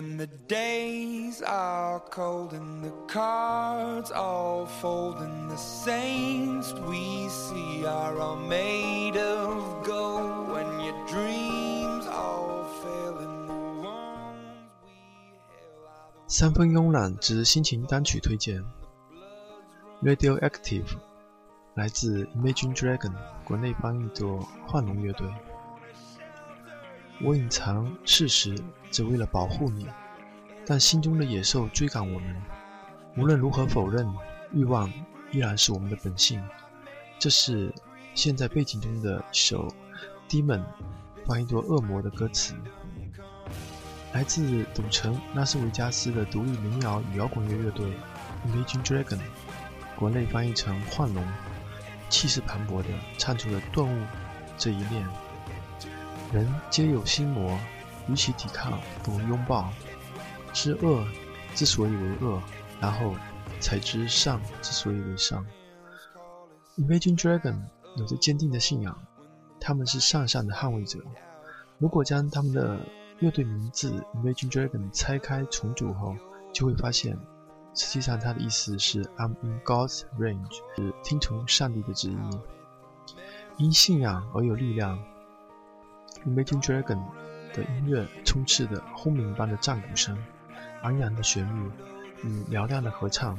And the days are cold and the cards all fold and the saints we see are all made of gold when your dreams all fail in the ones we hail are the 三分慵懒之心情单曲推荐，Radioactive，来自 Imagine Dragon，国内翻译作幻龙乐队。我隐藏事实，只为了保护你，但心中的野兽追赶我们。无论如何否认，欲望依然是我们的本性。这是现在背景中的一首《Demon》，翻译作恶魔的歌词。来自赌城拉斯维加斯的独立民谣与摇滚乐乐队 Imagine Dragon，国内翻译成幻龙，气势磅礴地唱出了顿悟这一面。人皆有心魔，与其抵抗，不如拥抱。知恶之所以为恶，然后才知善之所以为善。Imagine Dragon 有着坚定的信仰，他们是善善的捍卫者。如果将他们的乐队名字 Imagine Dragon 拆开重组后，就会发现，实际上它的意思是 I'm in God's range，是听从上帝的旨意。因信仰而有力量。Imagine Dragon 的音乐充斥着轰鸣般的战鼓声、昂扬的旋律与嘹亮的合唱，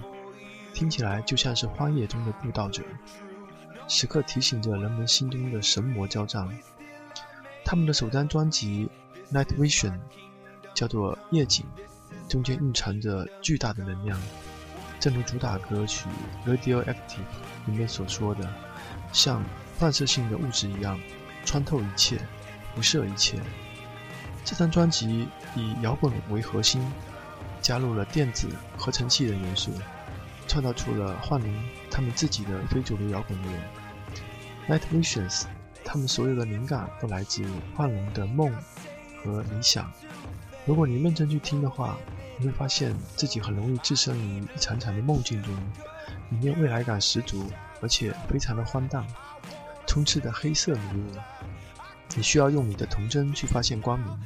听起来就像是荒野中的布道者，时刻提醒着人们心中的神魔交战。他们的首张专辑《Night Vision》叫做夜景，中间蕴藏着巨大的能量，正如主打歌曲《Radioactive》里面所说的，像放射性的物质一样，穿透一切。不设一切。这张专辑以摇滚为核心，加入了电子合成器的元素，创造出了幻灵他们自己的非主流摇滚乐。Night Visions，他们所有的灵感都来自幻龙的梦和理想。如果你认真去听的话，你会发现自己很容易置身于一场场的梦境中，里面未来感十足，而且非常的荒诞，充斥着黑色迷雾。你需要用你的童真去发现光明。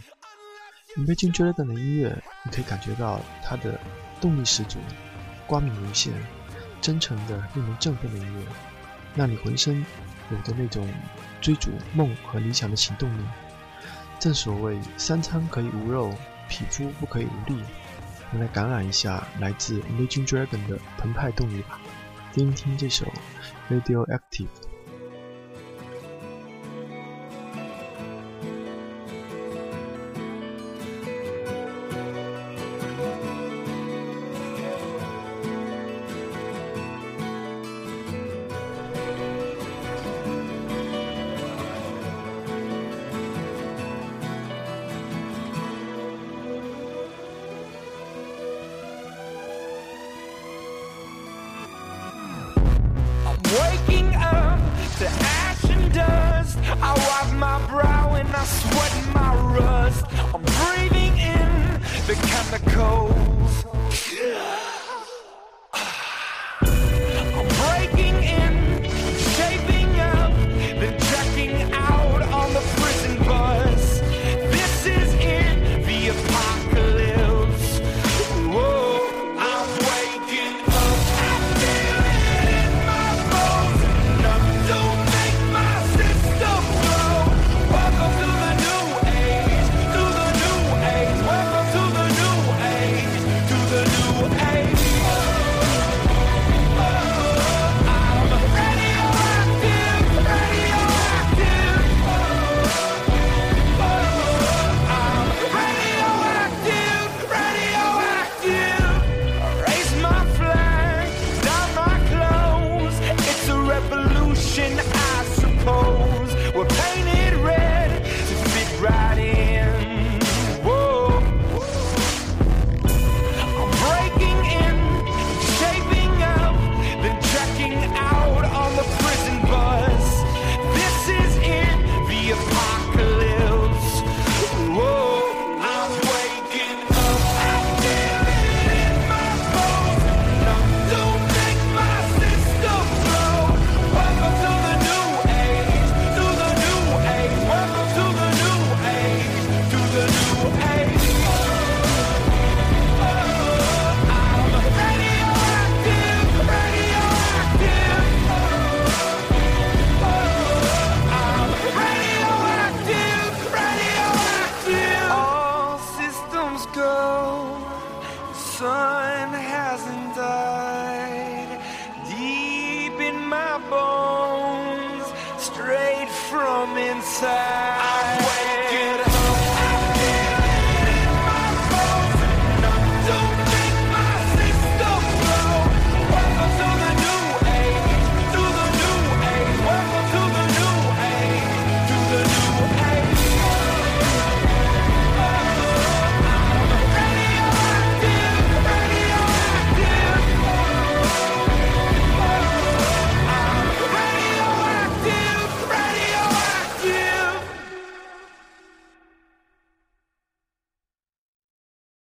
Imagine Dragon 的音乐，你可以感觉到它的动力十足，光明无限，真诚的令人振奋的音乐，让你浑身有着那种追逐梦和理想的行动力。正所谓三餐可以无肉，匹夫不可以无力。我们来感染一下来自 Imagine Dragon 的澎湃动力吧，听听这首 Radioactive。Rust. I'm breathing in the chemicals. Sun